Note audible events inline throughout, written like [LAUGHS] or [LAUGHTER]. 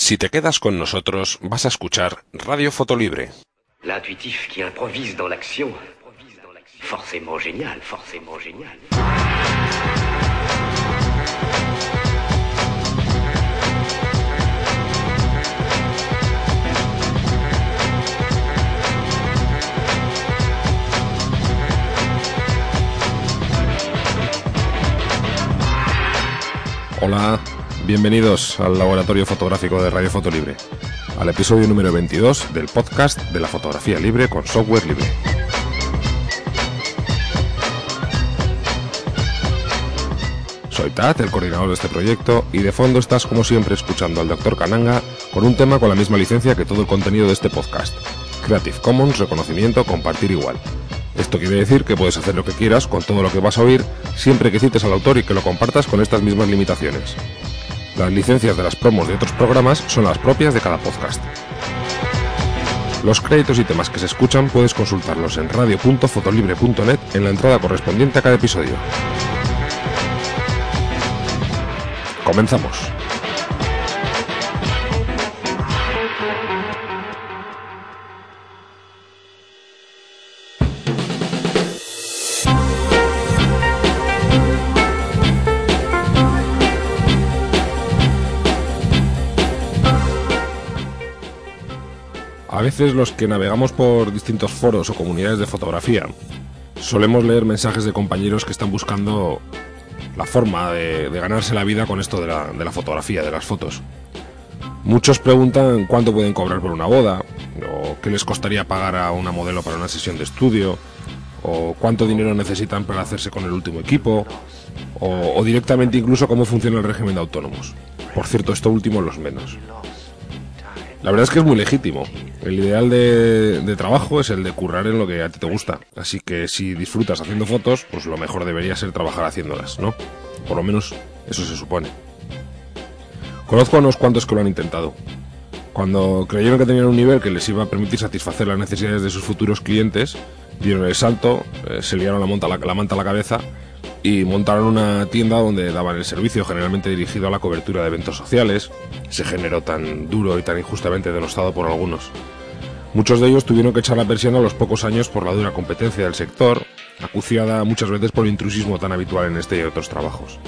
Si te quedas con nosotros, vas a escuchar Radio Fotolibre. L'intuitif qui improvise dans l'action. Forcément génial, forcément génial. Hola, bienvenidos al Laboratorio Fotográfico de Radio Fotolibre, al episodio número 22 del podcast de la fotografía libre con software libre. Soy Tat, el coordinador de este proyecto, y de fondo estás como siempre escuchando al Dr. Kananga con un tema con la misma licencia que todo el contenido de este podcast. Creative Commons, reconocimiento, compartir igual. Esto quiere decir que puedes hacer lo que quieras con todo lo que vas a oír, siempre que cites al autor y que lo compartas con estas mismas limitaciones. Las licencias de las promos de otros programas son las propias de cada podcast. Los créditos y temas que se escuchan puedes consultarlos en radio.fotolibre.net en la entrada correspondiente a cada episodio. Comenzamos. Veces los que navegamos por distintos foros o comunidades de fotografía solemos leer mensajes de compañeros que están buscando la forma de, ganarse la vida con esto de la, de la fotografía, de las fotos. Muchos preguntan cuánto pueden cobrar por una boda, o qué les costaría pagar a una modelo para una sesión de estudio, o cuánto dinero necesitan para hacerse con el último equipo, o, o directamente incluso cómo funciona el régimen de autónomos. Por cierto, esto último los menos. La verdad es que es muy legítimo. El ideal de, trabajo es el de currar en lo que a ti te gusta. Así que si disfrutas haciendo fotos, pues lo mejor debería ser trabajar haciéndolas, ¿no? Por lo menos eso se supone. Conozco a unos cuantos que lo han intentado. Cuando creyeron que tenían un nivel que les iba a permitir satisfacer las necesidades de sus futuros clientes, dieron el salto, eh, se liaron la manta a la cabeza y montaron una tienda donde daban el servicio generalmente dirigido a la cobertura de eventos sociales, ese género tan duro y tan injustamente denostado por algunos. Muchos de ellos tuvieron que echar la persiana a los pocos años por la dura competencia del sector, acuciada muchas veces por el intrusismo tan habitual en este y otros trabajos.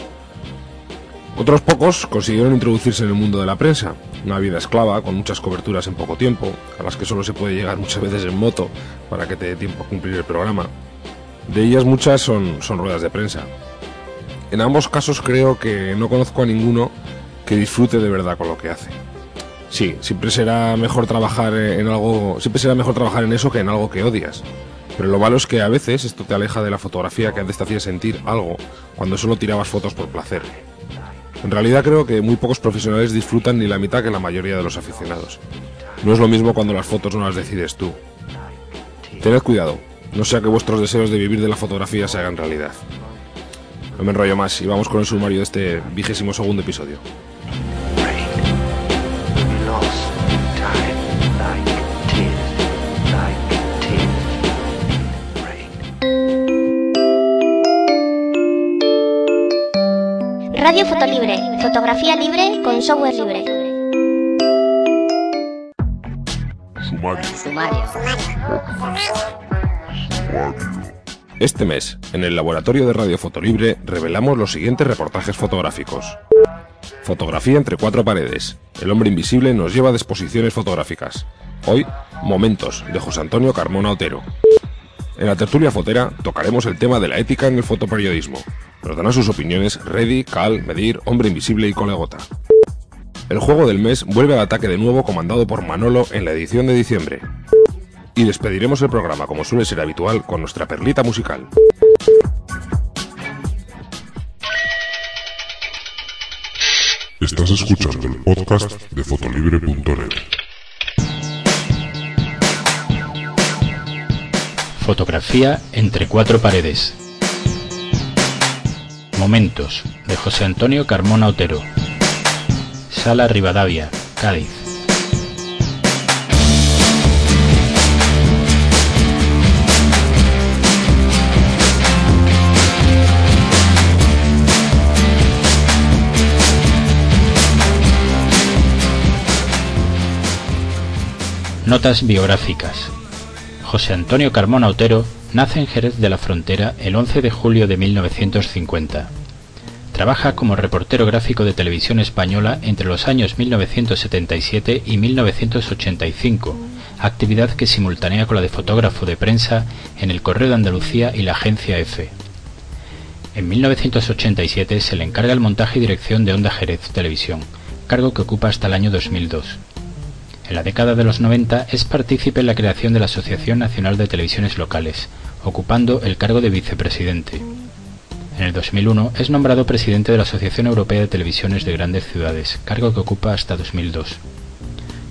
Otros pocos consiguieron introducirse en el mundo de la prensa, una vida esclava con muchas coberturas en poco tiempo, a las que solo se puede llegar muchas veces en moto para que te dé tiempo a cumplir el programa, de ellas muchas son, son ruedas de prensa. En ambos casos creo que no conozco a ninguno que disfrute de verdad con lo que hace. Sí, siempre será mejor trabajar en algo, siempre será mejor trabajar en eso que en algo que odias. Pero lo malo es que a veces esto te aleja de la fotografía que antes te hacía sentir algo cuando solo tirabas fotos por placer. En realidad creo que muy pocos profesionales disfrutan ni la mitad que la mayoría de los aficionados. No es lo mismo cuando las fotos no las decides tú. Tened cuidado, no sea que vuestros deseos de vivir de la fotografía se hagan realidad. No me enrollo más y vamos con el sumario de este vigésimo segundo episodio. Radio Fotolibre, fotografía libre con software libre. Sumario. Sumario. Este mes, en el laboratorio de Radio Fotolibre, revelamos los siguientes reportajes fotográficos. Fotografía entre cuatro paredes. El hombre invisible nos lleva de exposiciones fotográficas. Hoy, Momentos, de José Antonio Carmona Otero. En la tertulia fotera tocaremos el tema de la ética en el fotoperiodismo. Nos darán sus opiniones Reddy, Cal, Medir, Hombre Invisible y Colegota. El juego del mes vuelve al ataque de nuevo comandado por Manolo en la edición de diciembre. Y despediremos el programa, como suele ser habitual, con nuestra perlita musical. Estás escuchando el podcast de fotolibre.net. Fotografía entre cuatro paredes. Momentos, de José Antonio Carmona Otero. Sala Rivadavia, Cádiz. Notas biográficas. José Antonio Carmona Otero nace en Jerez de la Frontera el 11 de julio de 1950. Trabaja como reportero gráfico de televisión española entre los años 1977 y 1985, actividad que simultánea con la de fotógrafo de prensa en el Correo de Andalucía y la Agencia EFE. En 1987 se le encarga el montaje y dirección de Onda Jerez Televisión, cargo que ocupa hasta el año 2002. En la década de los 90 es partícipe en la creación de la Asociación Nacional de Televisiones Locales, ocupando el cargo de vicepresidente. En el 2001 es nombrado presidente de la Asociación Europea de Televisiones de Grandes Ciudades, cargo que ocupa hasta 2002.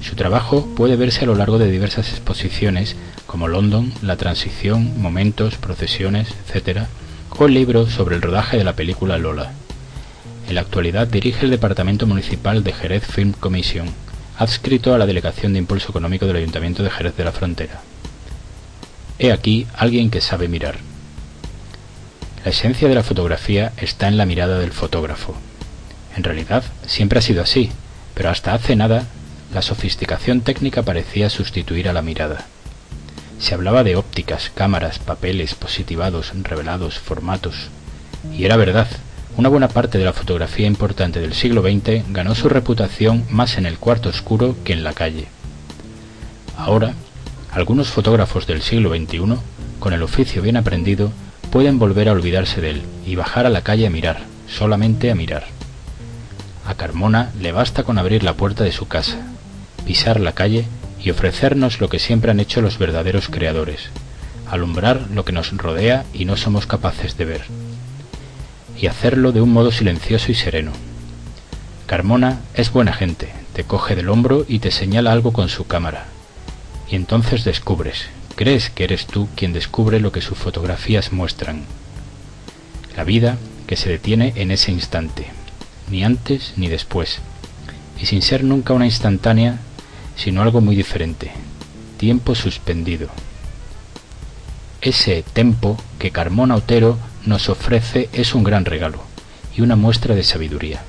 Su trabajo puede verse a lo largo de diversas exposiciones como London, La Transición, Momentos, Procesiones, etc., o el libro sobre el rodaje de la película Lola. En la actualidad dirige el Departamento Municipal de Jerez Film Commission, adscrito a la Delegación de Impulso Económico del Ayuntamiento de Jerez de la Frontera. He aquí alguien que sabe mirar. La esencia de la fotografía está en la mirada del fotógrafo. En realidad, siempre ha sido así, pero hasta hace nada, la sofisticación técnica parecía sustituir a la mirada. Se hablaba de ópticas, cámaras, papeles, positivados, revelados, formatos. Y era verdad, una buena parte de la fotografía importante del siglo XX ganó su reputación más en el cuarto oscuro que en la calle. Ahora, algunos fotógrafos del siglo XXI, con el oficio bien aprendido, pueden volver a olvidarse de él y bajar a la calle a mirar, solamente a mirar. A Carmona le basta con abrir la puerta de su casa, pisar la calle y ofrecernos lo que siempre han hecho los verdaderos creadores, alumbrar lo que nos rodea y no somos capaces de ver, y hacerlo de un modo silencioso y sereno. Carmona es buena gente, te coge del hombro y te señala algo con su cámara, y entonces descubres, crees que eres tú quien descubre lo que sus fotografías muestran. La vida que se detiene en ese instante, ni antes ni después, y sin ser nunca una instantánea, sino algo muy diferente, tiempo suspendido. Ese tempo que Carmona Otero nos ofrece es un gran regalo y una muestra de sabiduría.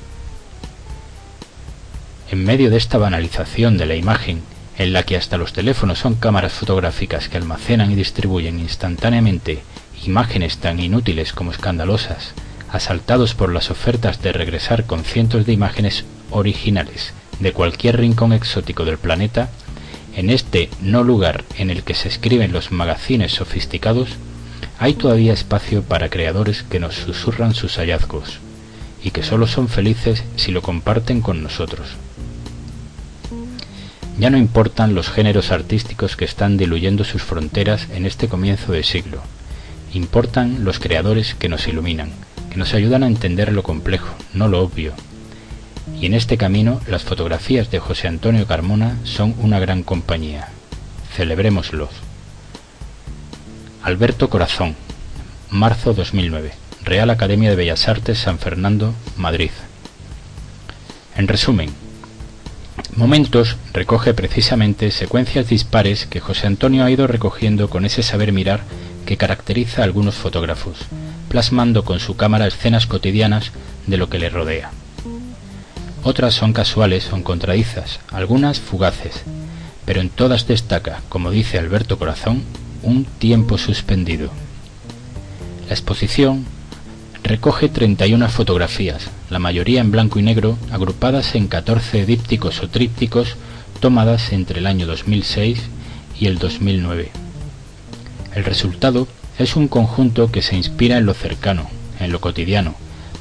En medio de esta banalización de la imagen, en la que hasta los teléfonos son cámaras fotográficas que almacenan y distribuyen instantáneamente imágenes tan inútiles como escandalosas, asaltados por las ofertas de regresar con cientos de imágenes originales de cualquier rincón exótico del planeta, en este no lugar en el que se escriben los magazines sofisticados, hay todavía espacio para creadores que nos susurran sus hallazgos y que solo son felices si lo comparten con nosotros. Ya no importan los géneros artísticos que están diluyendo sus fronteras en este comienzo de siglo, importan los creadores que nos iluminan, que nos ayudan a entender lo complejo, no lo obvio, y en este camino las fotografías de José Antonio Carmona son una gran compañía. Celebrémoslos. Alberto Corazón, marzo 2009, Real Academia de Bellas Artes San Fernando, Madrid. En resumen, Momentos recoge precisamente secuencias dispares que José Antonio ha ido recogiendo con ese saber mirar que caracteriza a algunos fotógrafos, plasmando con su cámara escenas cotidianas de lo que le rodea. Otras son casuales o encontradizas, algunas fugaces, pero en todas destaca, como dice Alberto Corazón, un tiempo suspendido. La exposición recoge 31 fotografías, la mayoría en blanco y negro, agrupadas en 14 dípticos o trípticos tomadas entre el año 2006 y el 2009. El resultado es un conjunto que se inspira en lo cercano, en lo cotidiano,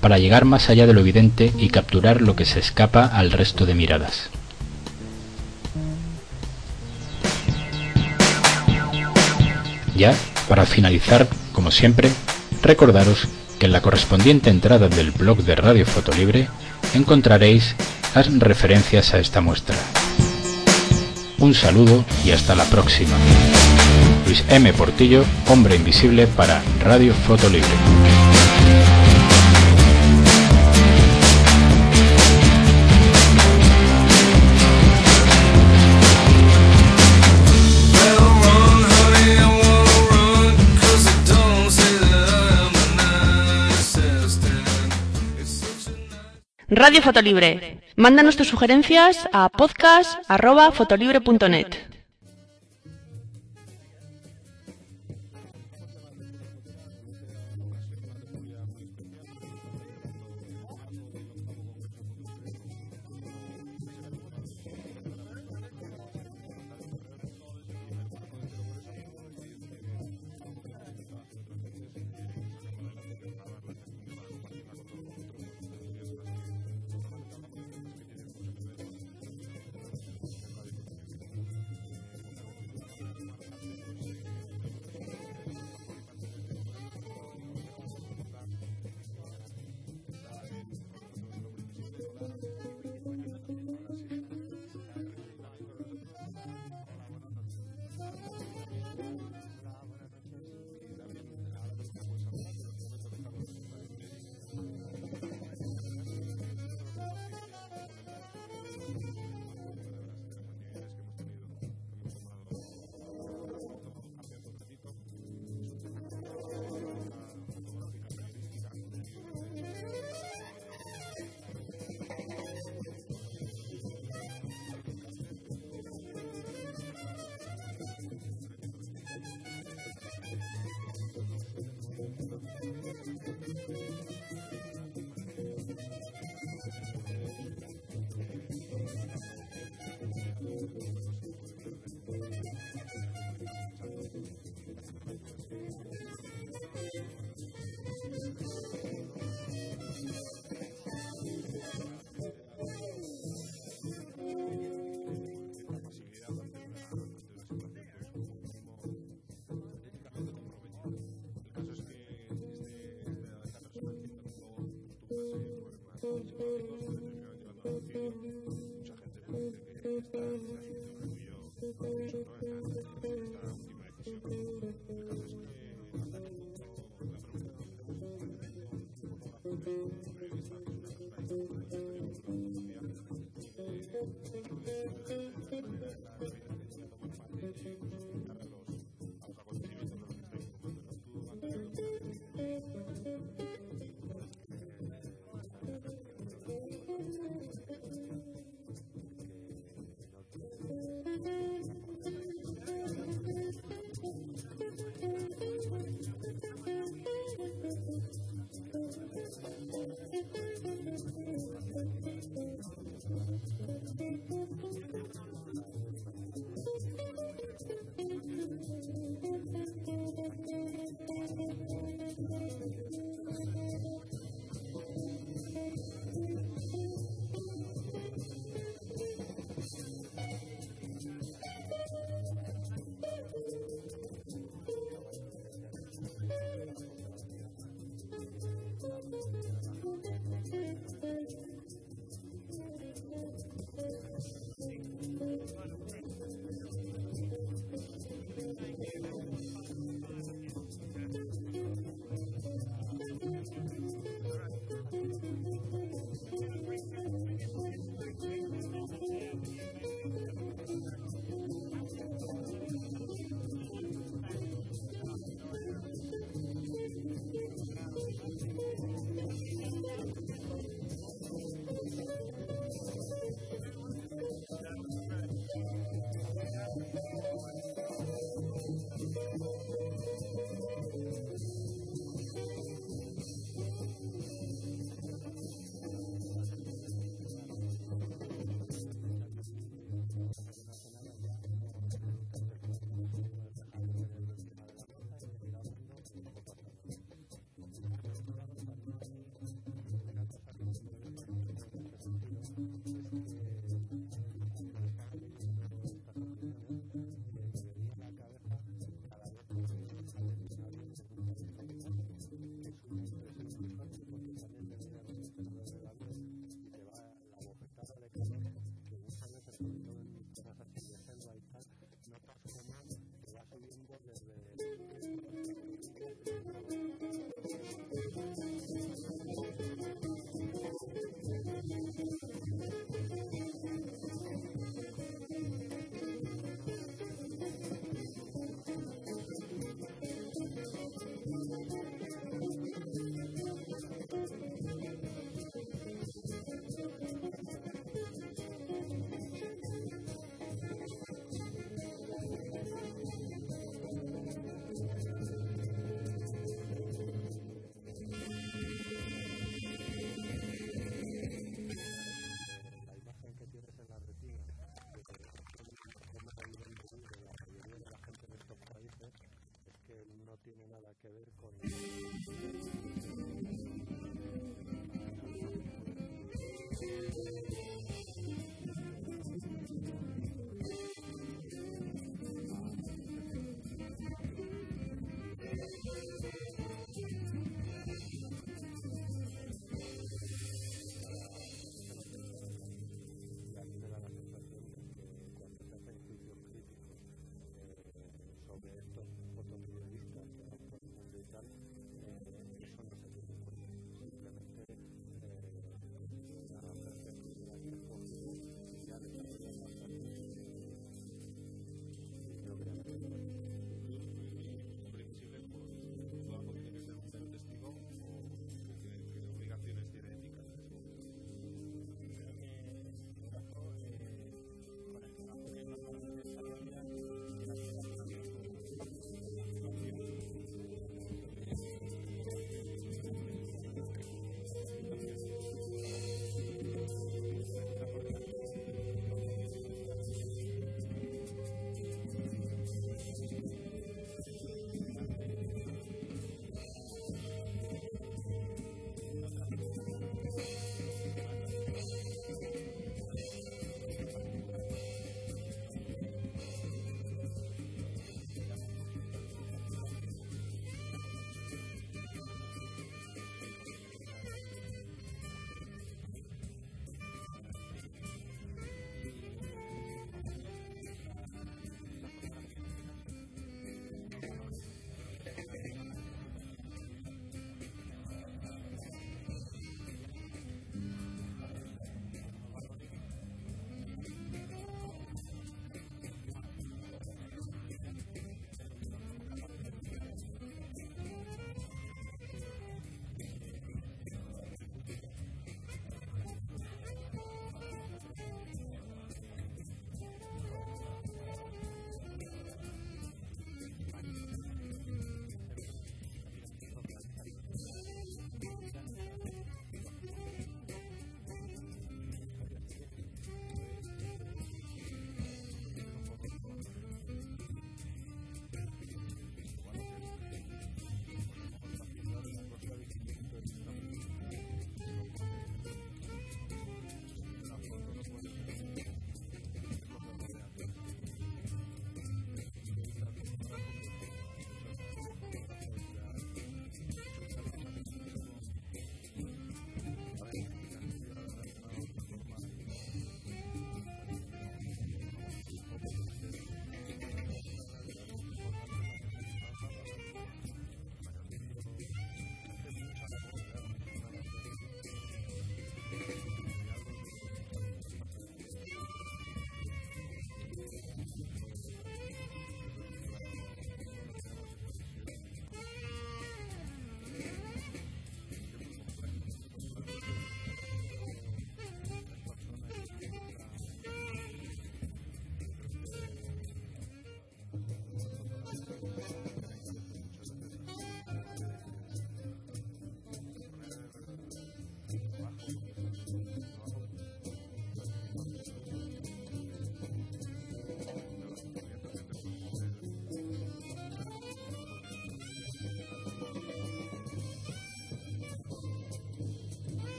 para llegar más allá de lo evidente y capturar lo que se escapa al resto de miradas. Ya, para finalizar, como siempre, recordaros que en la correspondiente entrada del blog de Radio Fotolibre encontraréis las referencias a esta muestra. Un saludo y hasta la próxima. Luis M. Portillo, Hombre Invisible para Radio Fotolibre. Radio Fotolibre. Mándanos tus sugerencias a podcast.fotolibre.net. Gracias.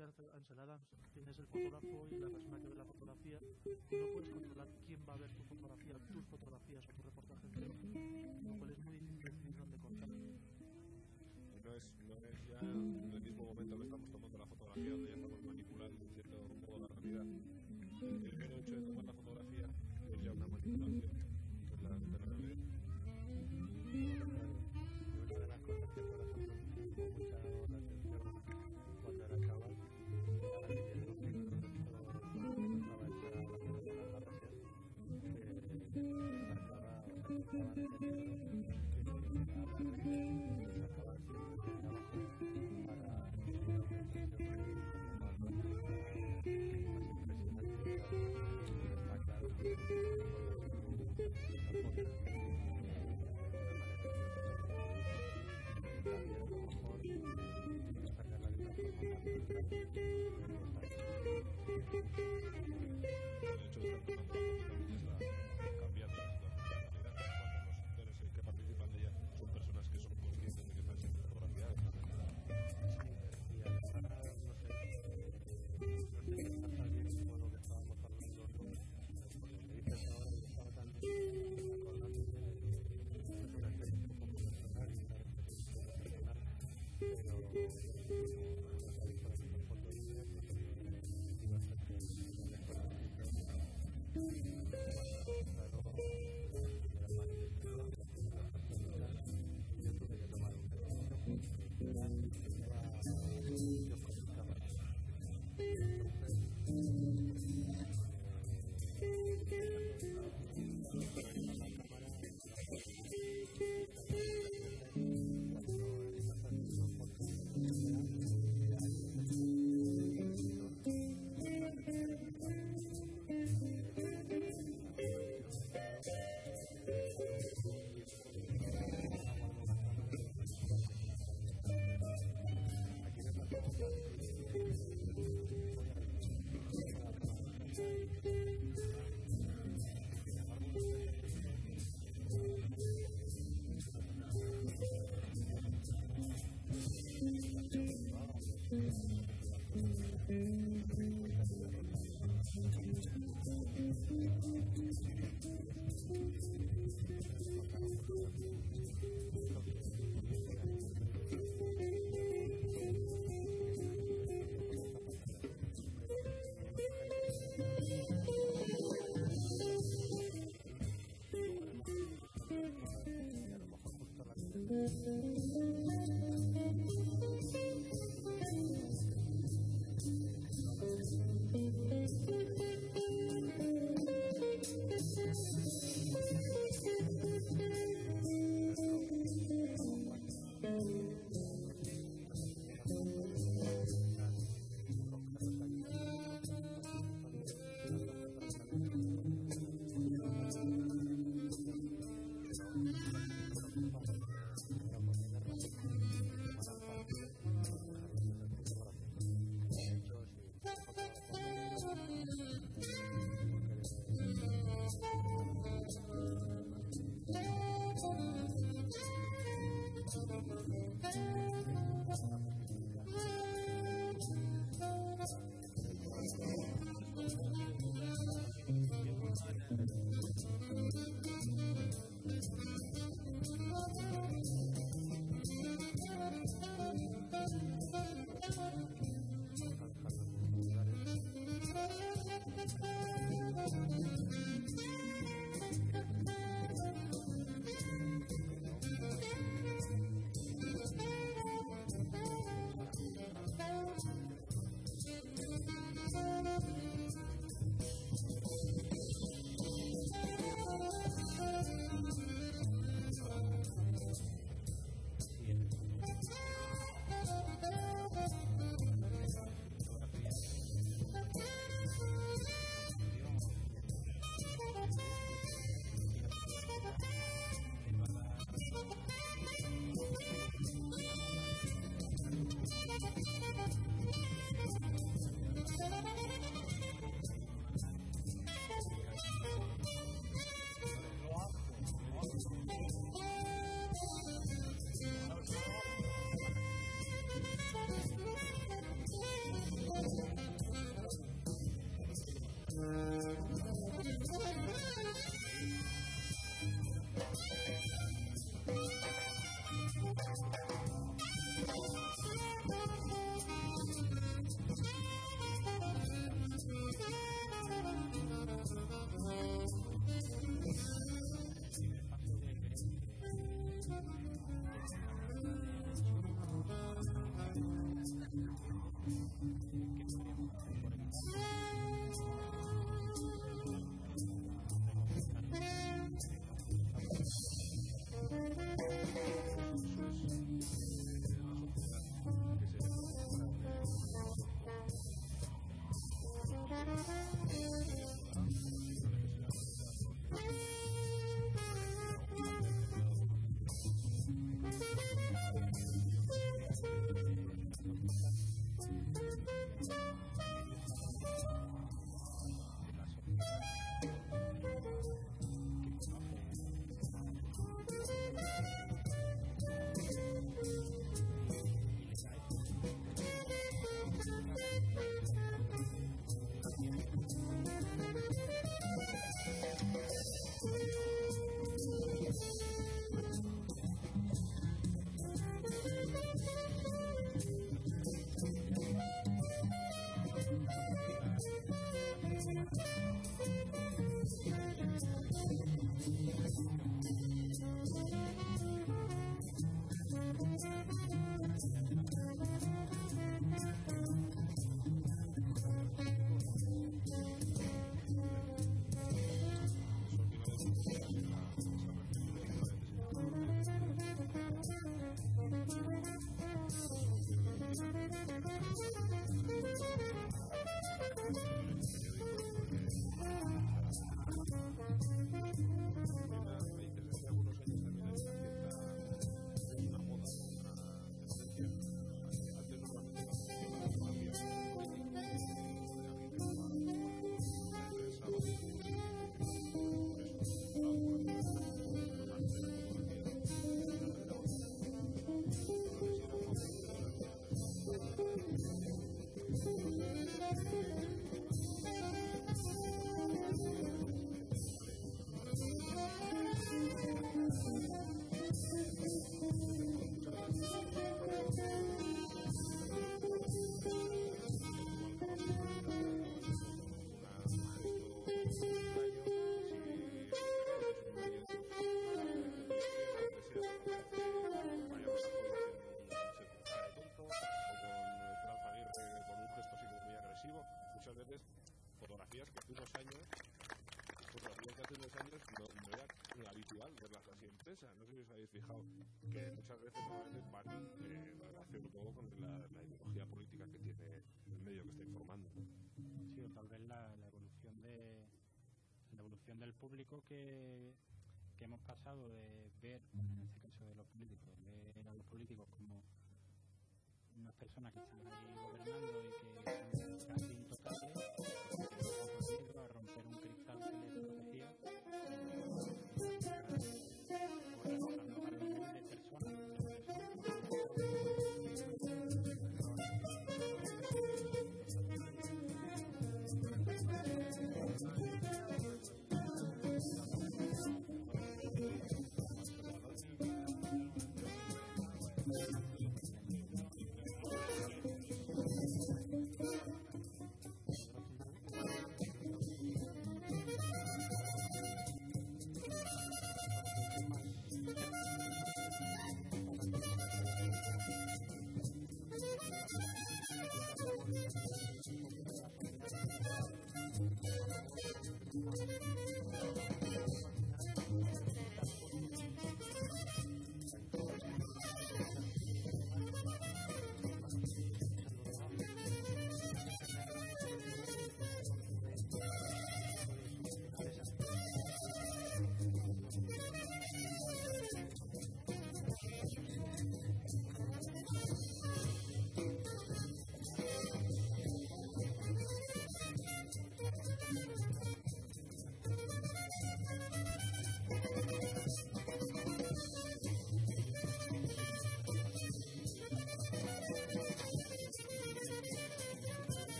Ansel Adams, quien es el fotógrafo y la persona que ve la fotografía, no puedes controlar Thank you. Thank you. hace unos años no, no era lo habitual verlas así en prensa. No sé si os habéis fijado que muchas veces van eh, en relación todo con la, la, ideología política que tiene el medio que está informando. Sí, o tal vez la, la evolución de la evolución del público que, que hemos pasado de ver, en este caso de los políticos, de ver a los políticos como unas personas que están ahí gobernando y que casi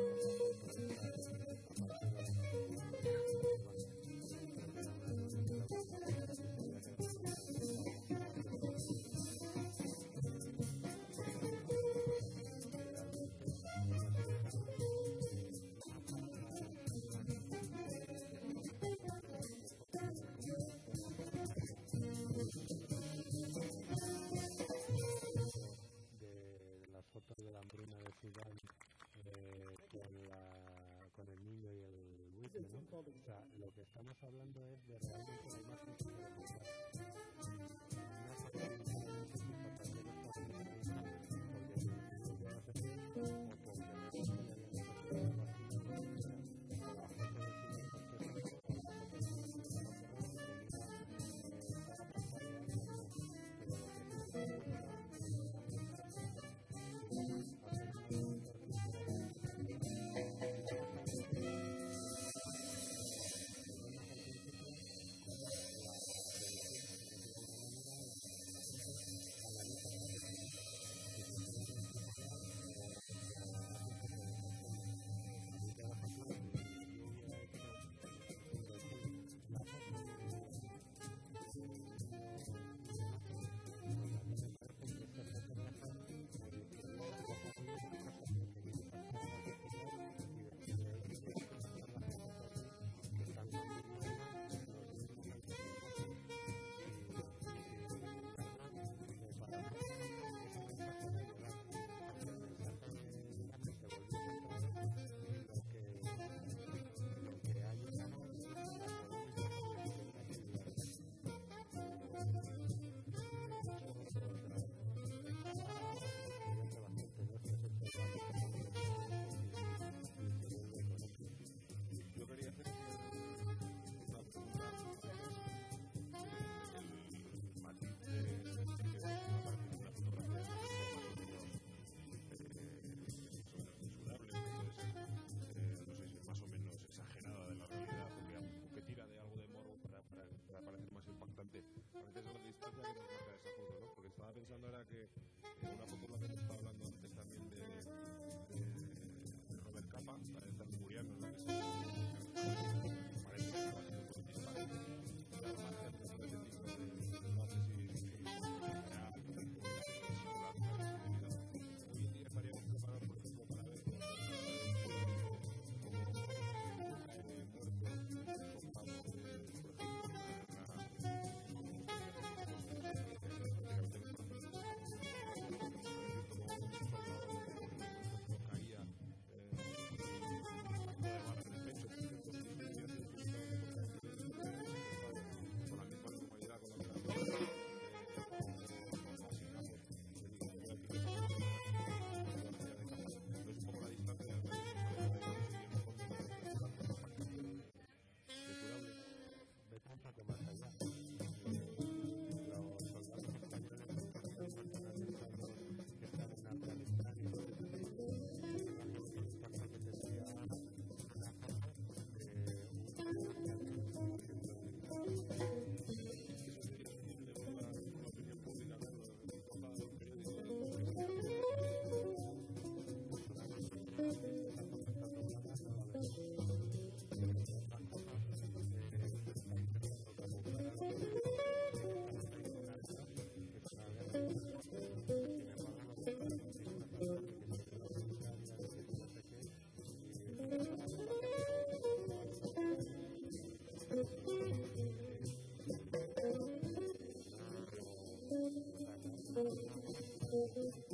ハハハハ! O sea, lo que estamos hablando es de. Porque distancia que ¿no? Porque estaba pensando ahora すいません。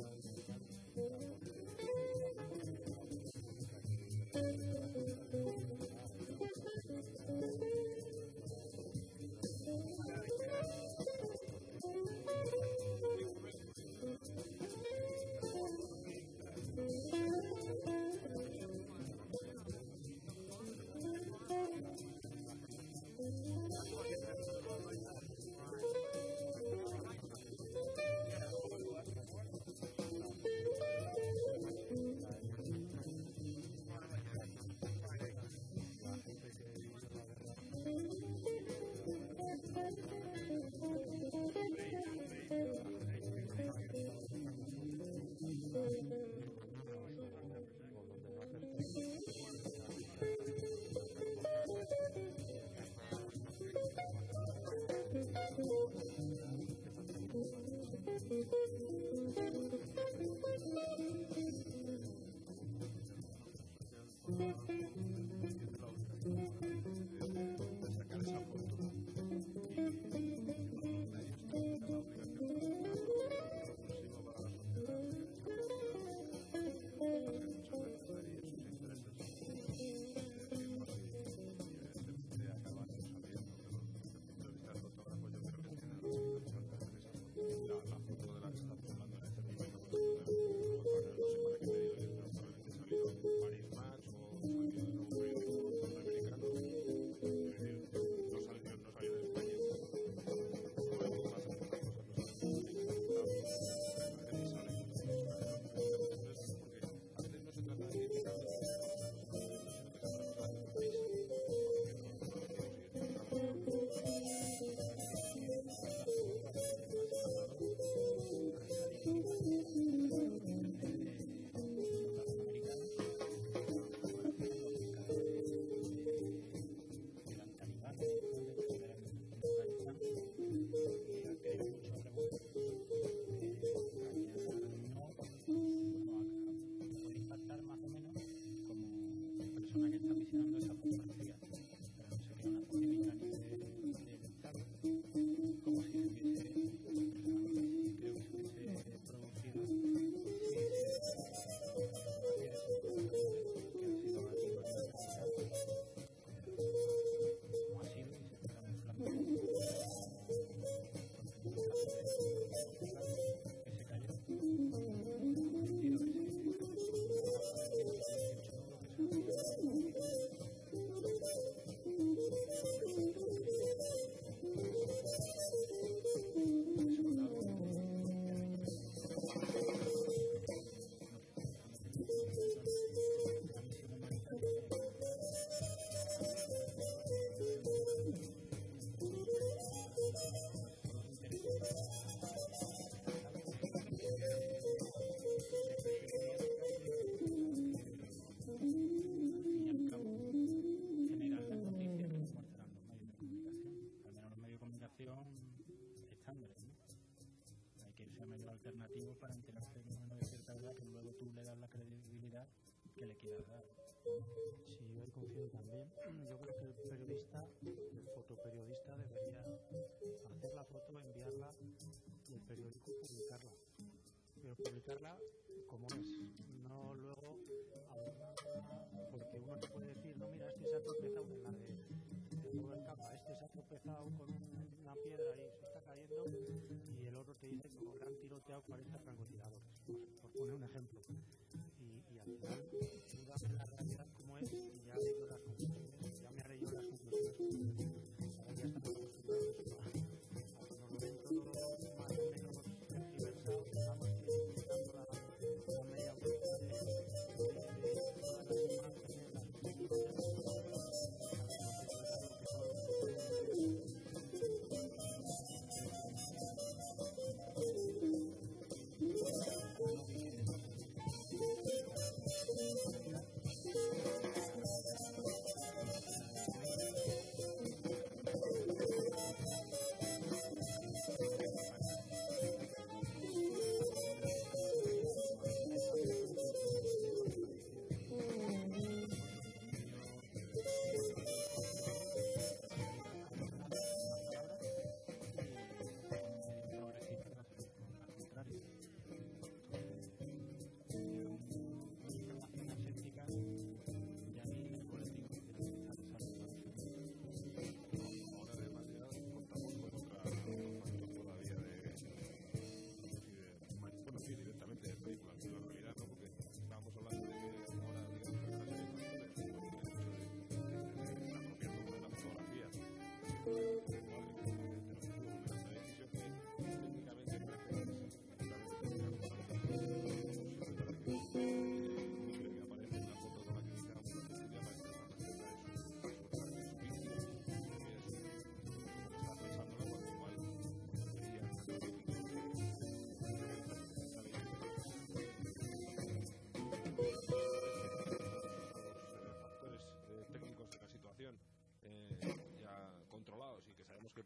Que le quieras dar. Sí, yo ahí coincido también. [CLEARS THROAT] Yo creo que el periodista, el fotoperiodista debería hacer la foto, enviarla y el periódico publicarla. Pero publicarla como es, no luego porque uno te puede decir, no, mira, este se ha tropezado en la de, de Capa, este se ha tropezado con un- una piedra y se está cayendo, y el otro te dice le han tiroteado 40 francotiradores,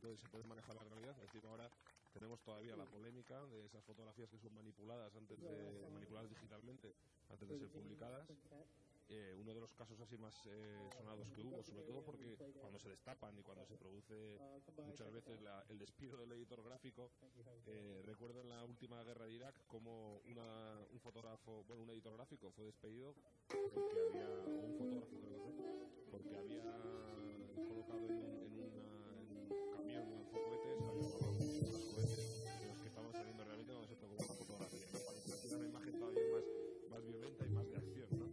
puede- se puede manejar la realidad. Es decir, ahora tenemos todavía la polémica de esas fotografías que son manipuladas antes de manipuladas digitalmente antes de ser publicadas. Eh, uno de los casos así más eh, sonados que hubo, sobre todo porque cuando se destapan y cuando se produce muchas veces la- el despido del editor gráfico, eh, recuerdo en la última guerra de Irak como una- un fotógrafo, bueno, un editor gráfico fue despedido porque había, un fotógrafo creo que fue, porque había colocado en en una- un camión de cohetes, había unos cohetes de los que estaban saliendo realmente cuando se tocó una fotografía, ¿no? para que una imagen todavía más, más violenta y más de acción, ¿no?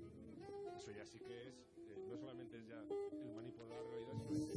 Eso ya sí que es, eh, no solamente es ya el manipular la realidad, sino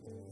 Amen.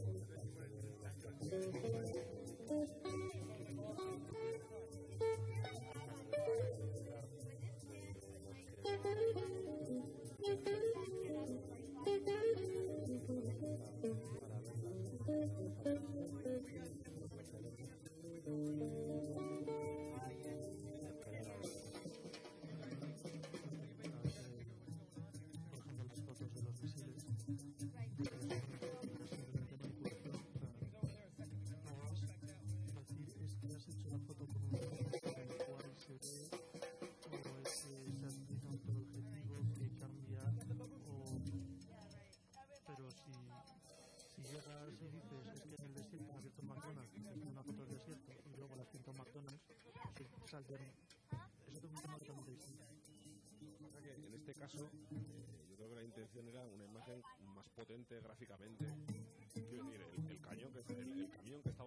es alterno. En este caso, eh, yo creo que la intención era una imagen más potente gráficamente. Quiero decir, el, el cañón que, el, el camión que está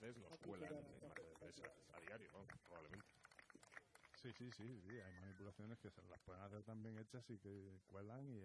veces nos cuelan de a diario, ¿no? probablemente. Sí, sí, sí, sí, hay manipulaciones que se las pueden hacer tan bien hechas y que cuelan y...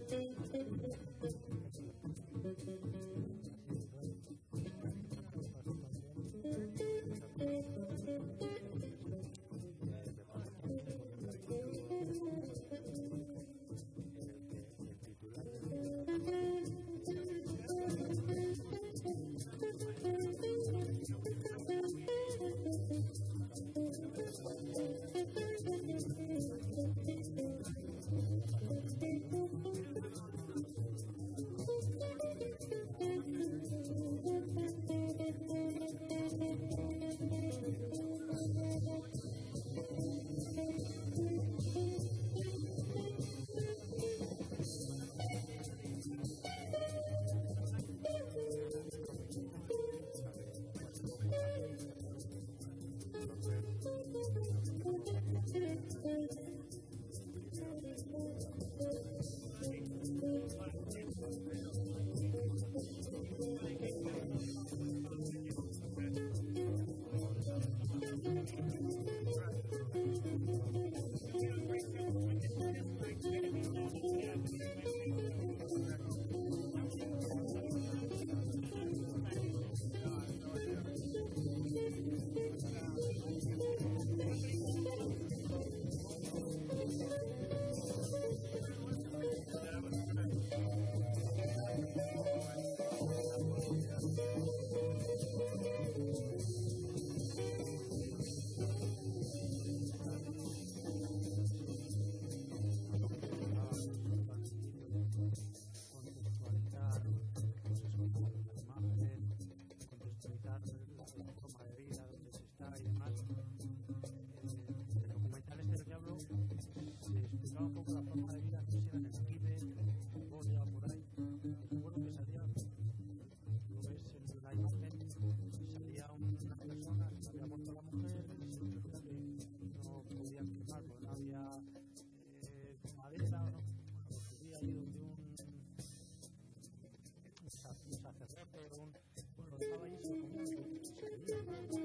bueno estaba ahí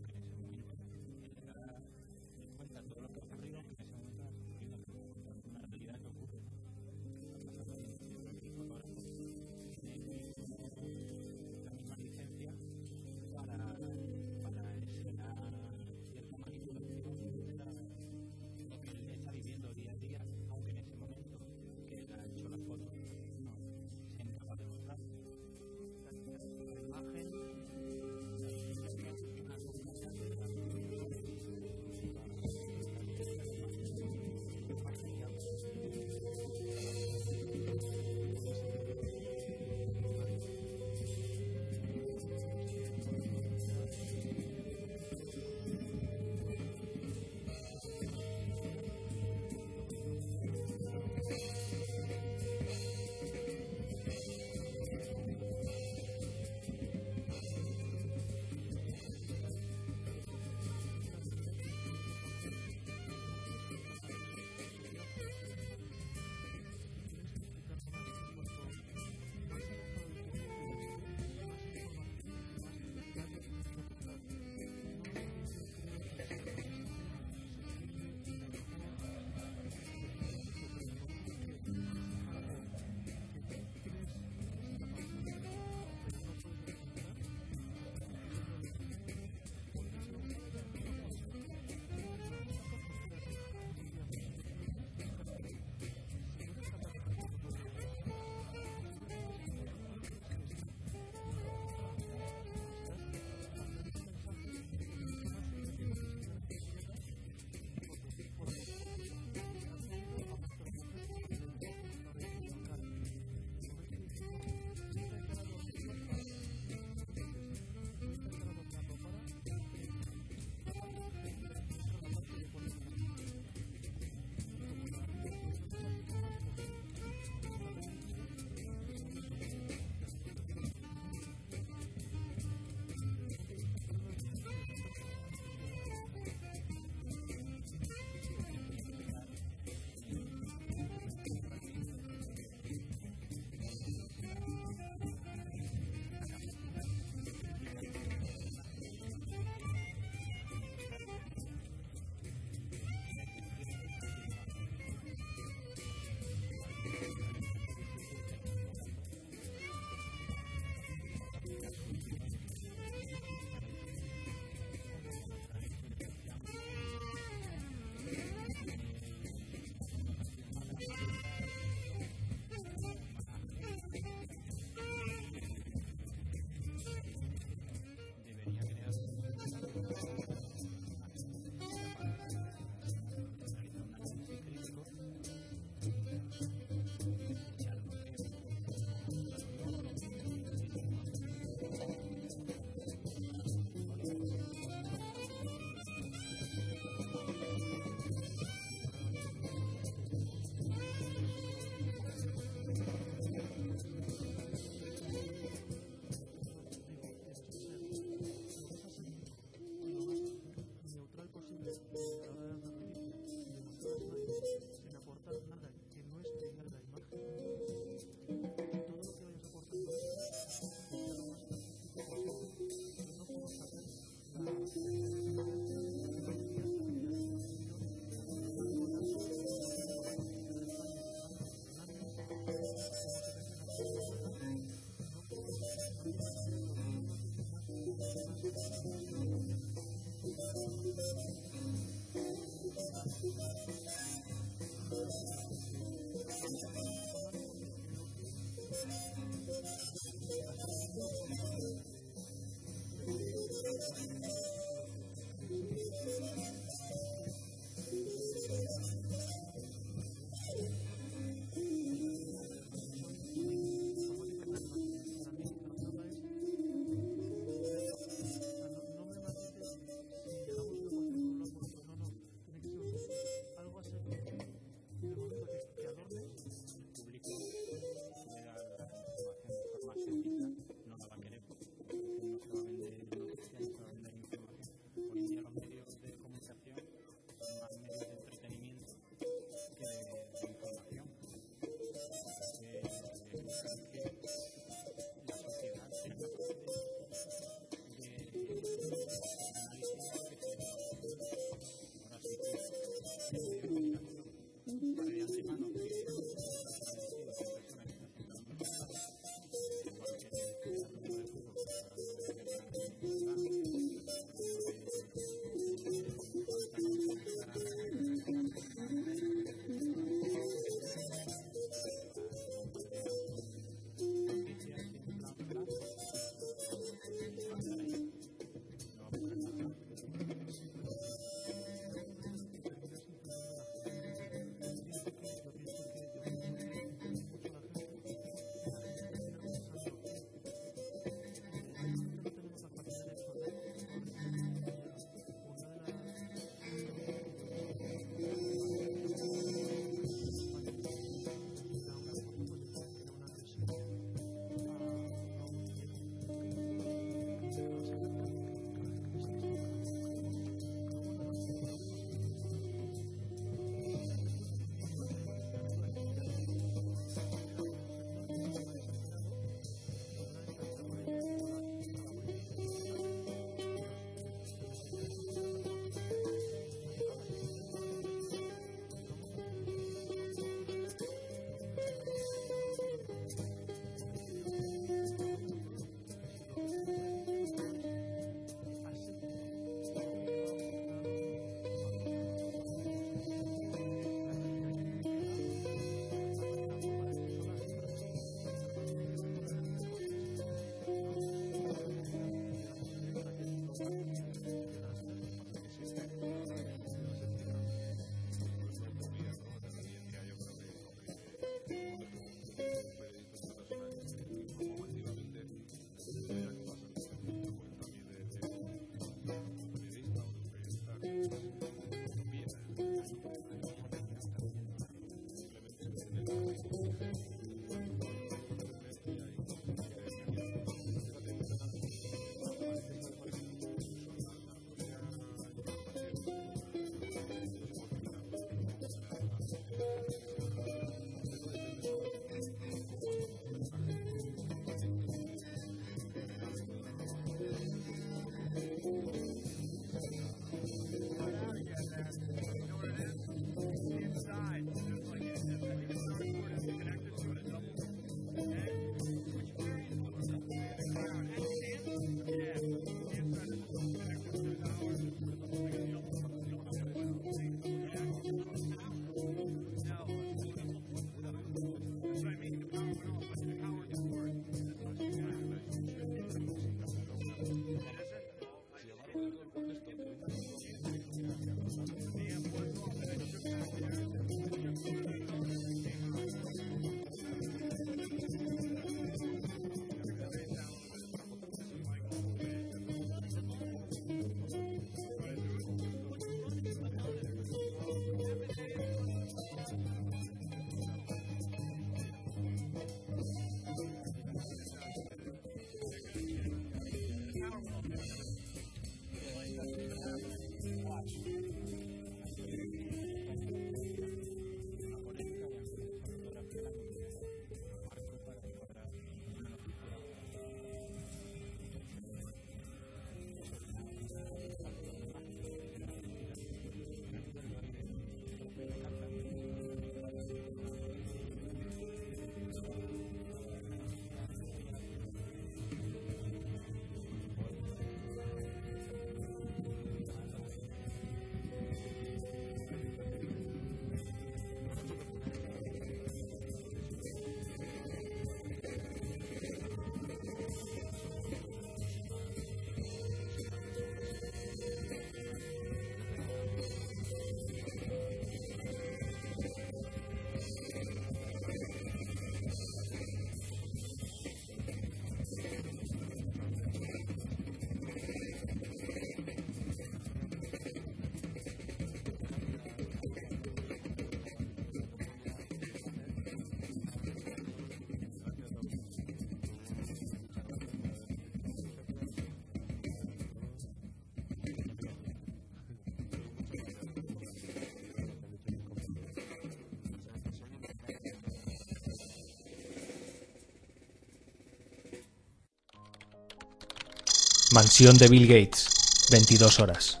Mansión de Bill Gates. 22 horas.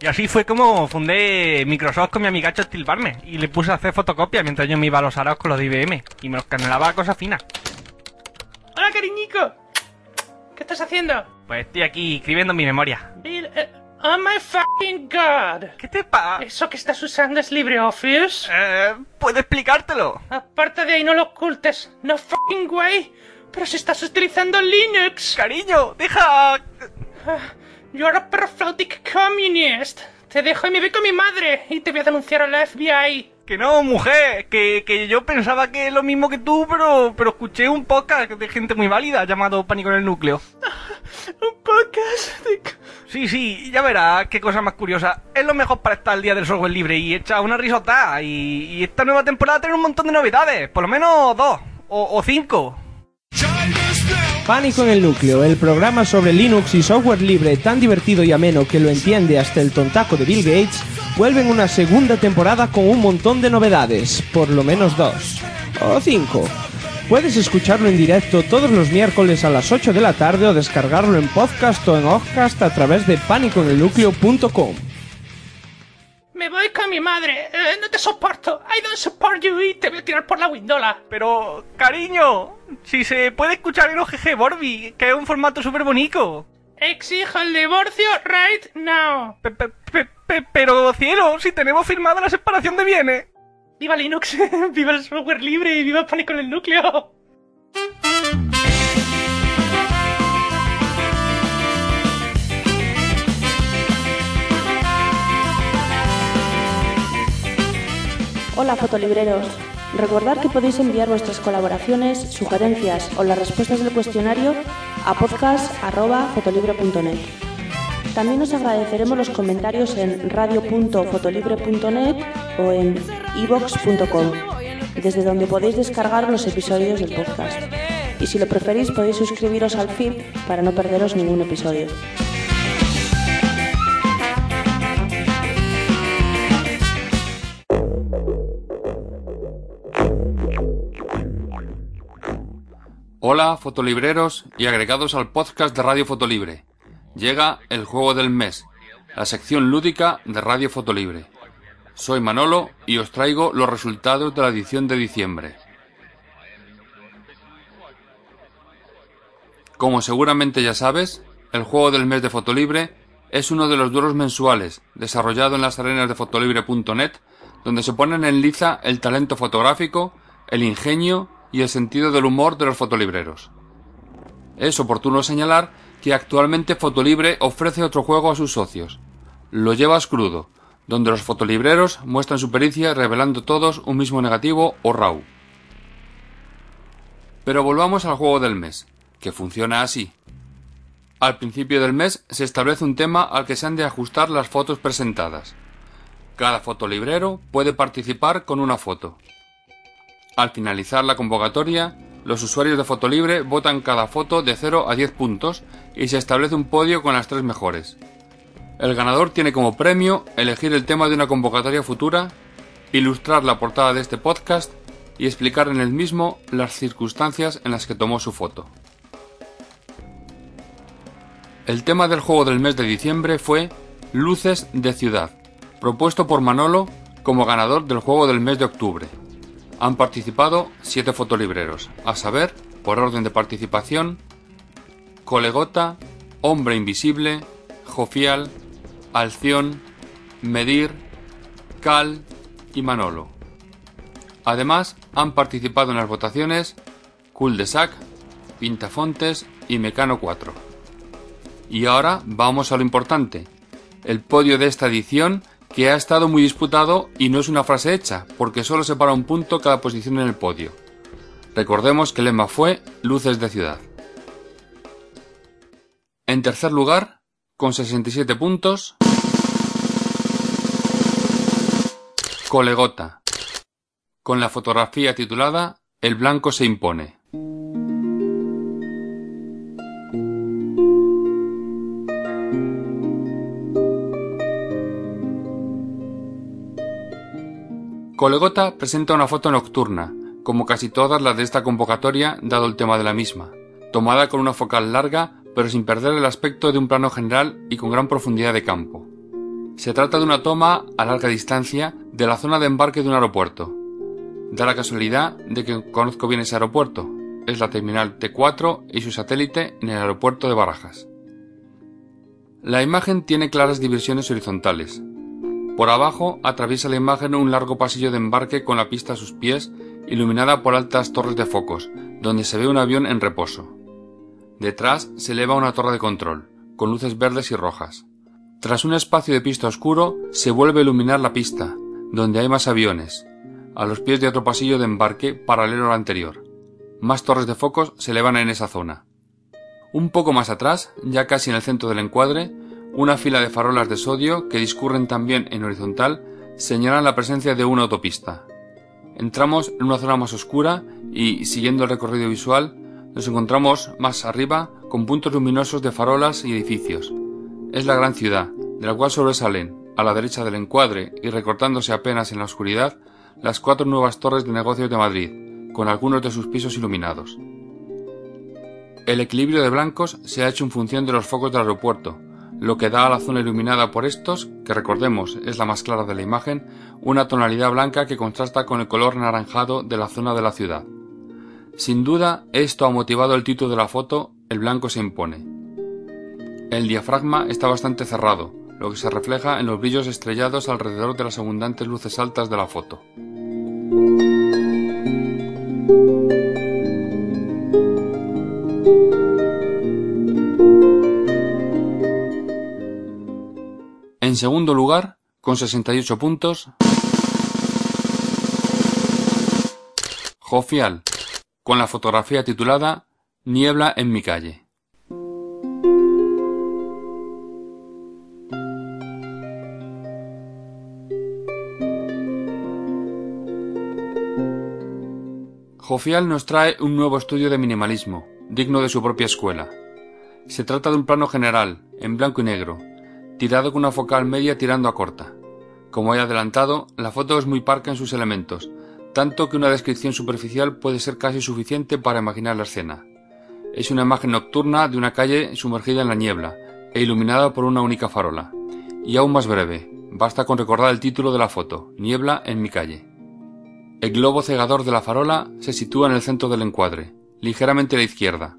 Y así fue como fundé Microsoft con mi amigacho Steel Barnes y le puse a hacer fotocopias mientras yo me iba a los araos con los de IBM y me los canelaba a cosas finas. Hola, cariñico. ¿Qué estás haciendo? Pues estoy aquí escribiendo mi memoria. Bill, eh, oh my fucking god. ¿Qué te pasa? ¿Eso que estás usando es LibreOffice? Eh, ¿Puedo explicártelo? Aparte de ahí, no lo ocultes. No fucking way. Pero si estás utilizando Linux. Cariño, deja... Ah, You are a communist. Te dejo y me voy con mi madre y te voy a denunciar a la FBI. Que no, mujer, que, que yo pensaba que es lo mismo que tú, pero, pero escuché un podcast de gente muy válida llamado Pánico en el Núcleo. ¿Un podcast? De... Sí, sí, ya verás qué cosa más curiosa. Es lo mejor para estar al día del software libre y echar una risota. Y, y esta nueva temporada tiene un montón de novedades, por lo menos dos o, o cinco. Pánico en el núcleo, el programa sobre Linux y software libre tan divertido y ameno que lo entiende hasta el tontaco de Bill Gates, vuelve en una segunda temporada con un montón de novedades, por lo menos dos o cinco. Puedes escucharlo en directo todos los miércoles a las 8 de la tarde o descargarlo en podcast o en Occast a través de pánicoenelnucleo.com. Me voy con mi madre. Eh, no te soporto. I don't support you y te voy a tirar por la windola. Pero, cariño, si se puede escuchar en OGG Borby, que es un formato súper bonito. Exijo el divorcio right now. Pe- pe- pe- pe- pero, cielo, si tenemos firmada la separación de bienes. ¡Viva Linux! [LAUGHS] ¡Viva el software libre! y ¡Viva Pánico en el núcleo! Hola fotolibreros. Recordad que podéis enviar vuestras colaboraciones, sugerencias o las respuestas del cuestionario a podcast.fotolibre.net. También os agradeceremos los comentarios en radio.fotolibre.net o en ivox.com, desde donde podéis descargar los episodios del podcast. Y si lo preferís podéis suscribiros al feed para no perderos ningún episodio. Hola, fotolibreros y agregados al podcast de Radio Fotolibre. Llega el juego del mes, la sección lúdica de Radio Fotolibre. Soy Manolo y os traigo los resultados de la edición de diciembre. Como seguramente ya sabes, el juego del mes de Fotolibre es uno de los duelos mensuales desarrollado en las arenas de fotolibre.net, donde se ponen en liza el talento fotográfico, el ingenio y el sentido del humor de los fotolibreros. Es oportuno señalar que actualmente Fotolibre ofrece otro juego a sus socios. Lo llevas crudo, donde los fotolibreros muestran su pericia revelando todos un mismo negativo o RAW. Pero volvamos al juego del mes, que funciona así. Al principio del mes se establece un tema al que se han de ajustar las fotos presentadas. Cada fotolibrero puede participar con una foto. Al finalizar la convocatoria, los usuarios de Fotolibre votan cada foto de 0 a 10 puntos y se establece un podio con las tres mejores. El ganador tiene como premio elegir el tema de una convocatoria futura, ilustrar la portada de este podcast y explicar en el mismo las circunstancias en las que tomó su foto. El tema del juego del mes de diciembre fue Luces de Ciudad, propuesto por Manolo como ganador del juego del mes de octubre. Han participado siete fotolibreros, a saber, por orden de participación, Colegota, Hombre Invisible, Jofial, Alción, Medir, Cal y Manolo. Además, han participado en las votaciones Cul de Sac, Pintafontes y Mecano 4. Y ahora vamos a lo importante, el podio de esta edición que ha estado muy disputado y no es una frase hecha, porque solo separa un punto cada posición en el podio. Recordemos que el lema fue Luces de Ciudad. En tercer lugar, con 67 puntos, Colegota, con la fotografía titulada El blanco se impone. Colegota presenta una foto nocturna, como casi todas las de esta convocatoria dado el tema de la misma, tomada con una focal larga pero sin perder el aspecto de un plano general y con gran profundidad de campo. Se trata de una toma a larga distancia de la zona de embarque de un aeropuerto. Da la casualidad de que conozco bien ese aeropuerto. Es la terminal T4 y su satélite en el aeropuerto de Barajas. La imagen tiene claras divisiones horizontales. Por abajo atraviesa la imagen un largo pasillo de embarque con la pista a sus pies, iluminada por altas torres de focos, donde se ve un avión en reposo. Detrás se eleva una torre de control, con luces verdes y rojas. Tras un espacio de pista oscuro, se vuelve a iluminar la pista, donde hay más aviones, a los pies de otro pasillo de embarque paralelo al anterior. Más torres de focos se elevan en esa zona. Un poco más atrás, ya casi en el centro del encuadre, una fila de farolas de sodio que discurren también en horizontal señalan la presencia de una autopista. Entramos en una zona más oscura y, siguiendo el recorrido visual, nos encontramos más arriba con puntos luminosos de farolas y edificios. Es la gran ciudad, de la cual sobresalen, a la derecha del encuadre y recortándose apenas en la oscuridad, las cuatro nuevas torres de negocios de Madrid, con algunos de sus pisos iluminados. El equilibrio de blancos se ha hecho en función de los focos del aeropuerto, lo que da a la zona iluminada por estos, que recordemos es la más clara de la imagen, una tonalidad blanca que contrasta con el color naranjado de la zona de la ciudad. Sin duda, esto ha motivado el título de la foto El blanco se impone. El diafragma está bastante cerrado, lo que se refleja en los brillos estrellados alrededor de las abundantes luces altas de la foto. En segundo lugar, con 68 puntos, Jofial, con la fotografía titulada Niebla en mi calle. Jofial nos trae un nuevo estudio de minimalismo, digno de su propia escuela. Se trata de un plano general, en blanco y negro, tirado con una focal media tirando a corta. Como he adelantado, la foto es muy parca en sus elementos, tanto que una descripción superficial puede ser casi suficiente para imaginar la escena. Es una imagen nocturna de una calle sumergida en la niebla e iluminada por una única farola. Y aún más breve, basta con recordar el título de la foto, Niebla en mi calle. El globo cegador de la farola se sitúa en el centro del encuadre, ligeramente a la izquierda.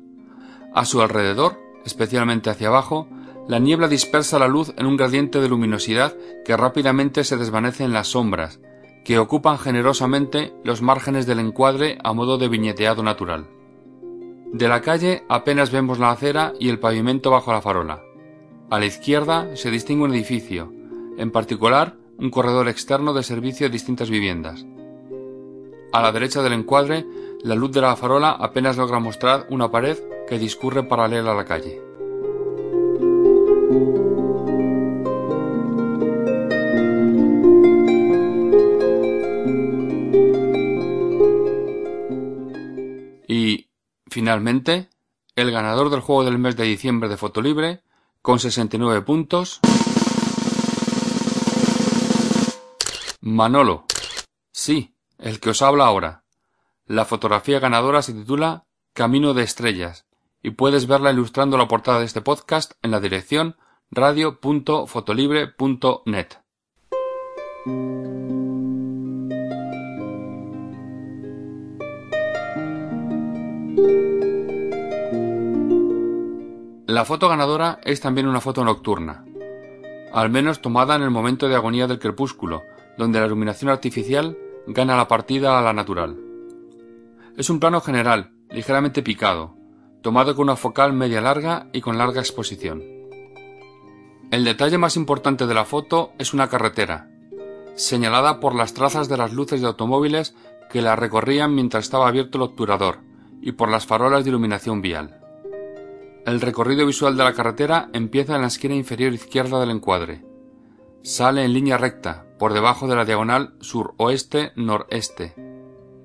A su alrededor, especialmente hacia abajo, la niebla dispersa la luz en un gradiente de luminosidad que rápidamente se desvanece en las sombras, que ocupan generosamente los márgenes del encuadre a modo de viñeteado natural. De la calle apenas vemos la acera y el pavimento bajo la farola. A la izquierda se distingue un edificio, en particular un corredor externo de servicio a distintas viviendas. A la derecha del encuadre, la luz de la farola apenas logra mostrar una pared que discurre paralela a la calle. Y, finalmente, el ganador del juego del mes de diciembre de Fotolibre, con 69 puntos, Manolo. Sí, el que os habla ahora. La fotografía ganadora se titula Camino de Estrellas y puedes verla ilustrando la portada de este podcast en la dirección radio.fotolibre.net. La foto ganadora es también una foto nocturna, al menos tomada en el momento de agonía del crepúsculo, donde la iluminación artificial gana la partida a la natural. Es un plano general, ligeramente picado, tomado con una focal media larga y con larga exposición. El detalle más importante de la foto es una carretera, señalada por las trazas de las luces de automóviles que la recorrían mientras estaba abierto el obturador y por las farolas de iluminación vial. El recorrido visual de la carretera empieza en la esquina inferior izquierda del encuadre. Sale en línea recta, por debajo de la diagonal suroeste-noreste.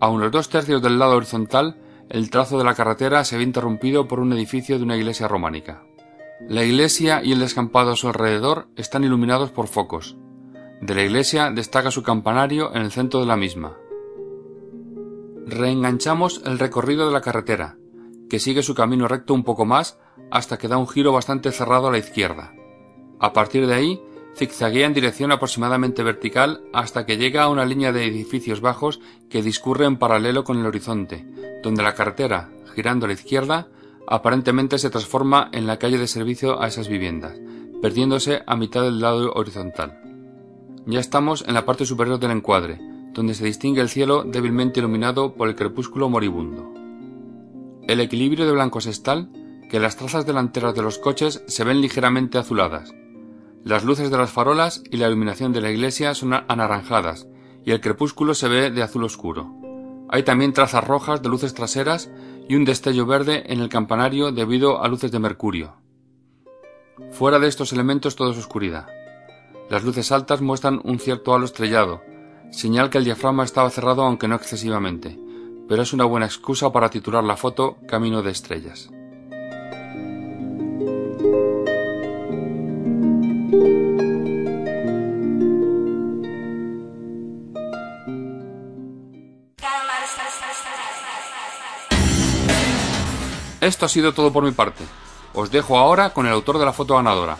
A unos dos tercios del lado horizontal, el trazo de la carretera se ve interrumpido por un edificio de una iglesia románica. La iglesia y el descampado a su alrededor están iluminados por focos. De la iglesia destaca su campanario en el centro de la misma. Reenganchamos el recorrido de la carretera, que sigue su camino recto un poco más hasta que da un giro bastante cerrado a la izquierda. A partir de ahí, zigzaguea en dirección aproximadamente vertical hasta que llega a una línea de edificios bajos que discurre en paralelo con el horizonte, donde la carretera, girando a la izquierda, aparentemente se transforma en la calle de servicio a esas viviendas, perdiéndose a mitad del lado horizontal. Ya estamos en la parte superior del encuadre, donde se distingue el cielo débilmente iluminado por el crepúsculo moribundo. El equilibrio de blancos es tal que las trazas delanteras de los coches se ven ligeramente azuladas. Las luces de las farolas y la iluminación de la iglesia son anaranjadas, y el crepúsculo se ve de azul oscuro. Hay también trazas rojas de luces traseras y un destello verde en el campanario debido a luces de mercurio. Fuera de estos elementos todo es oscuridad. Las luces altas muestran un cierto halo estrellado, señal que el diafragma estaba cerrado aunque no excesivamente, pero es una buena excusa para titular la foto Camino de Estrellas. Esto ha sido todo por mi parte. Os dejo ahora con el autor de la foto ganadora.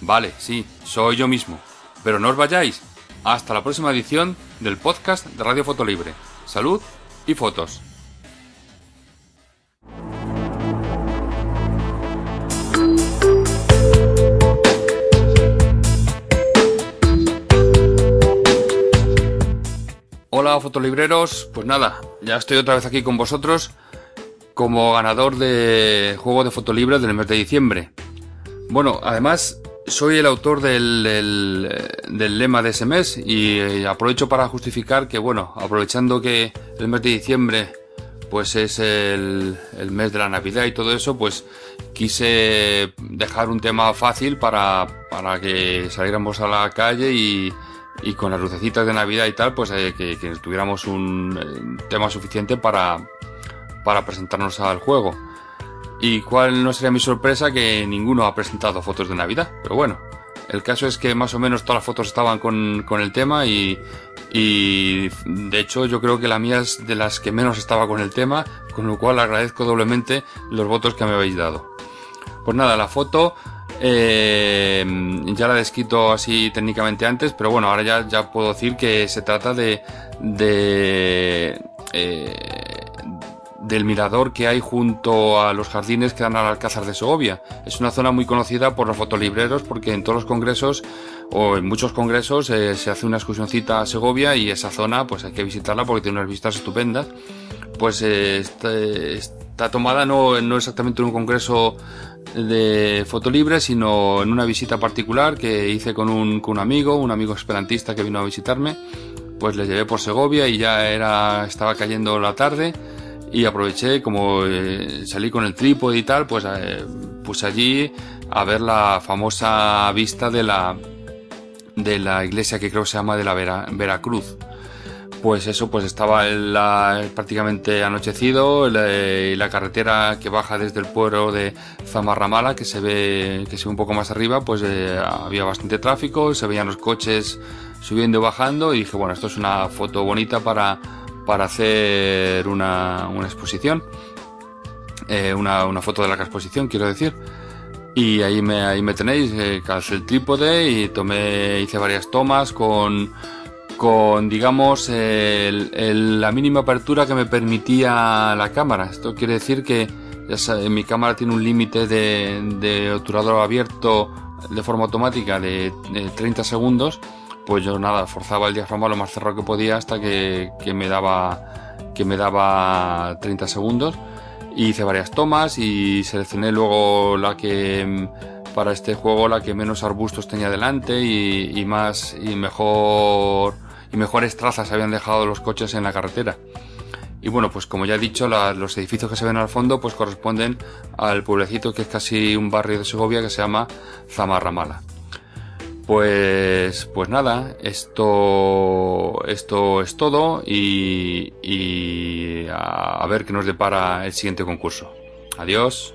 Vale, sí, soy yo mismo. Pero no os vayáis. Hasta la próxima edición del podcast de Radio Fotolibre. Salud y fotos. Hola fotolibreros, pues nada, ya estoy otra vez aquí con vosotros como ganador de juego de fotolibre del mes de diciembre. Bueno, además soy el autor del, del, del, lema de ese mes y eh, aprovecho para justificar que, bueno, aprovechando que el mes de diciembre pues es el, el, mes de la Navidad y todo eso, pues quise dejar un tema fácil para, para que saliéramos a la calle y, y con las lucecitas de Navidad y tal, pues eh, que, que, tuviéramos un eh, tema suficiente para, para presentarnos al juego. Y cuál no sería mi sorpresa que ninguno ha presentado fotos de Navidad. Pero bueno, el caso es que más o menos todas las fotos estaban con, con el tema y, y de hecho yo creo que la mía es de las que menos estaba con el tema, con lo cual agradezco doblemente los votos que me habéis dado. Pues nada, la foto eh, ya la he descrito así técnicamente antes, pero bueno, ahora ya, ya puedo decir que se trata de, de eh, del mirador que hay junto a los jardines que dan al Alcázar de Segovia. Es una zona muy conocida por los fotolibreros porque en todos los congresos o en muchos congresos eh, se hace una excursioncita a Segovia y esa zona pues hay que visitarla porque tiene unas vistas estupendas. Pues eh, está, está, tomada no, no exactamente en un congreso de fotolibre, sino en una visita particular que hice con un, con un amigo, un amigo esperantista que vino a visitarme. Pues le llevé por Segovia y ya era, estaba cayendo la tarde y aproveché como eh, salí con el trípode y tal pues eh, allí a ver la famosa vista de la de la iglesia que creo que se llama de la Vera, Veracruz. Pues eso pues estaba prácticamente anochecido la, la, carretera que baja desde el pueblo de Zamarramala que se ve que se ve un poco más arriba pues eh, había bastante tráfico se veían los coches subiendo y bajando y dije bueno esto es una foto bonita para para hacer una, una exposición, eh, una, una, foto de la exposición, quiero decir. Y ahí me, ahí me tenéis, eh, calcé el trípode y tomé, hice varias tomas con, con digamos, la mínima apertura que me permitía la cámara. Esto quiere decir que mi cámara tiene un límite de, de obturador abierto de forma automática de, de 30 segundos pues yo nada, forzaba el diafragma lo más cerrado que podía hasta que, que me daba que me daba 30 segundos y hice varias tomas y seleccioné luego la que para este juego la que menos arbustos tenía delante y, más y mejor y mejores trazas habían dejado los coches en la carretera. Y bueno, pues como ya he dicho, los edificios que se ven al fondo pues corresponden al pueblecito que es casi un barrio de Segovia que se llama Zamarramala. Pues, pues nada, esto, esto es todo y, a ver qué nos depara el siguiente concurso. Adiós.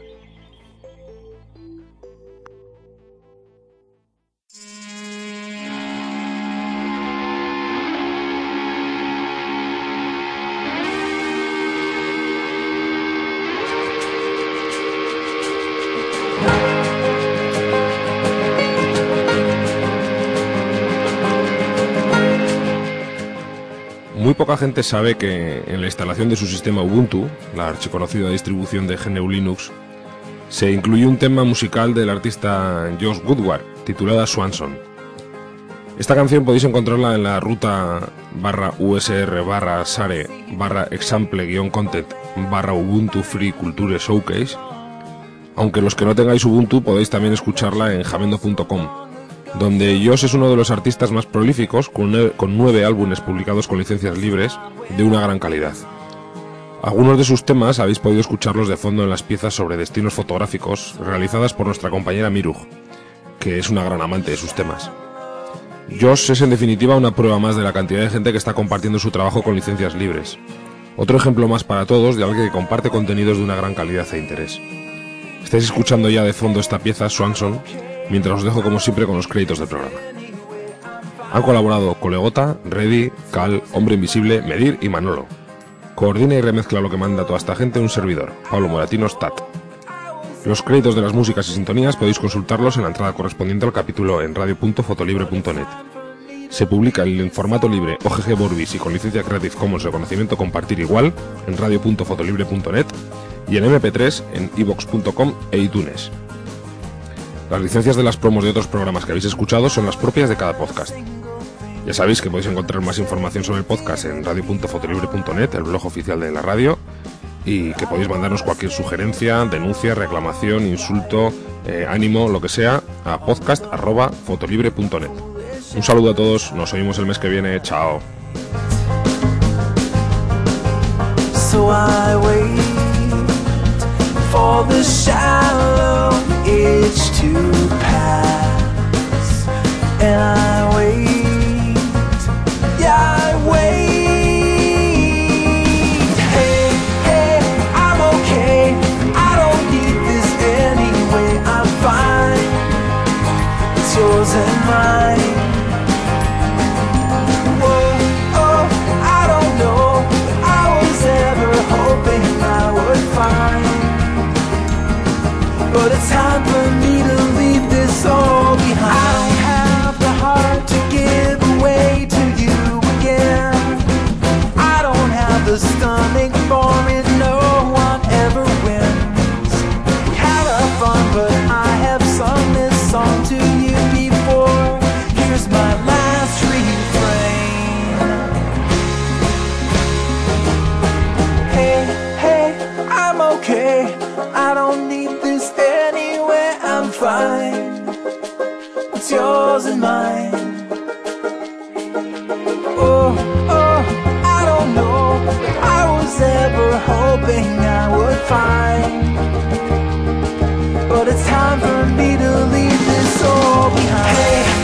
Muy poca gente sabe que en la instalación de su sistema Ubuntu, la archiconocida distribución de GNU Linux, se incluyó un tema musical del artista Josh Woodward, titulada Swanson. Esta canción podéis encontrarla en la ruta barra USR barra SARE barra example guion content barra Ubuntu Free Culture Showcase, aunque los que no tengáis Ubuntu podéis también escucharla en jamendo.com, donde Josh es uno de los artistas más prolíficos, con nueve, álbumes publicados con licencias libres de una gran calidad. Algunos de sus temas habéis podido escucharlos de fondo en las piezas sobre destinos fotográficos realizadas por nuestra compañera Miruj, que es una gran amante de sus temas. Josh es en definitiva una prueba más de la cantidad de gente que está compartiendo su trabajo con licencias libres. Otro ejemplo más para todos de alguien que comparte contenidos de una gran calidad e interés. Estáis escuchando ya de fondo esta pieza, Swanson, mientras os dejo como siempre con los créditos del programa. Han colaborado Colegota, Reddy, Cal, Hombre Invisible, Medir y Manolo. Coordina y remezcla lo que manda toda esta gente un servidor, Pablo Moratino Stat. Los créditos de las músicas y sintonías podéis consultarlos en la entrada correspondiente al capítulo en radio.fotolibre.net. Se publica en formato libre OGG Vorbis y con licencia Creative Commons reconocimiento compartir igual en radio.fotolibre.net y en mp3 en ivox.com e iTunes. Las licencias de las promos de otros programas que habéis escuchado son las propias de cada podcast. Ya sabéis que podéis encontrar más información sobre el podcast en radio.fotolibre.net, el blog oficial de la radio, y que podéis mandarnos cualquier sugerencia, denuncia, reclamación, insulto, eh, ánimo, lo que sea, a podcast.fotolibre.net. Un saludo a todos, nos oímos el mes que viene, chao. Itch to pass. And I wait, hoping I would find But it's time for me to leave this all behind hey.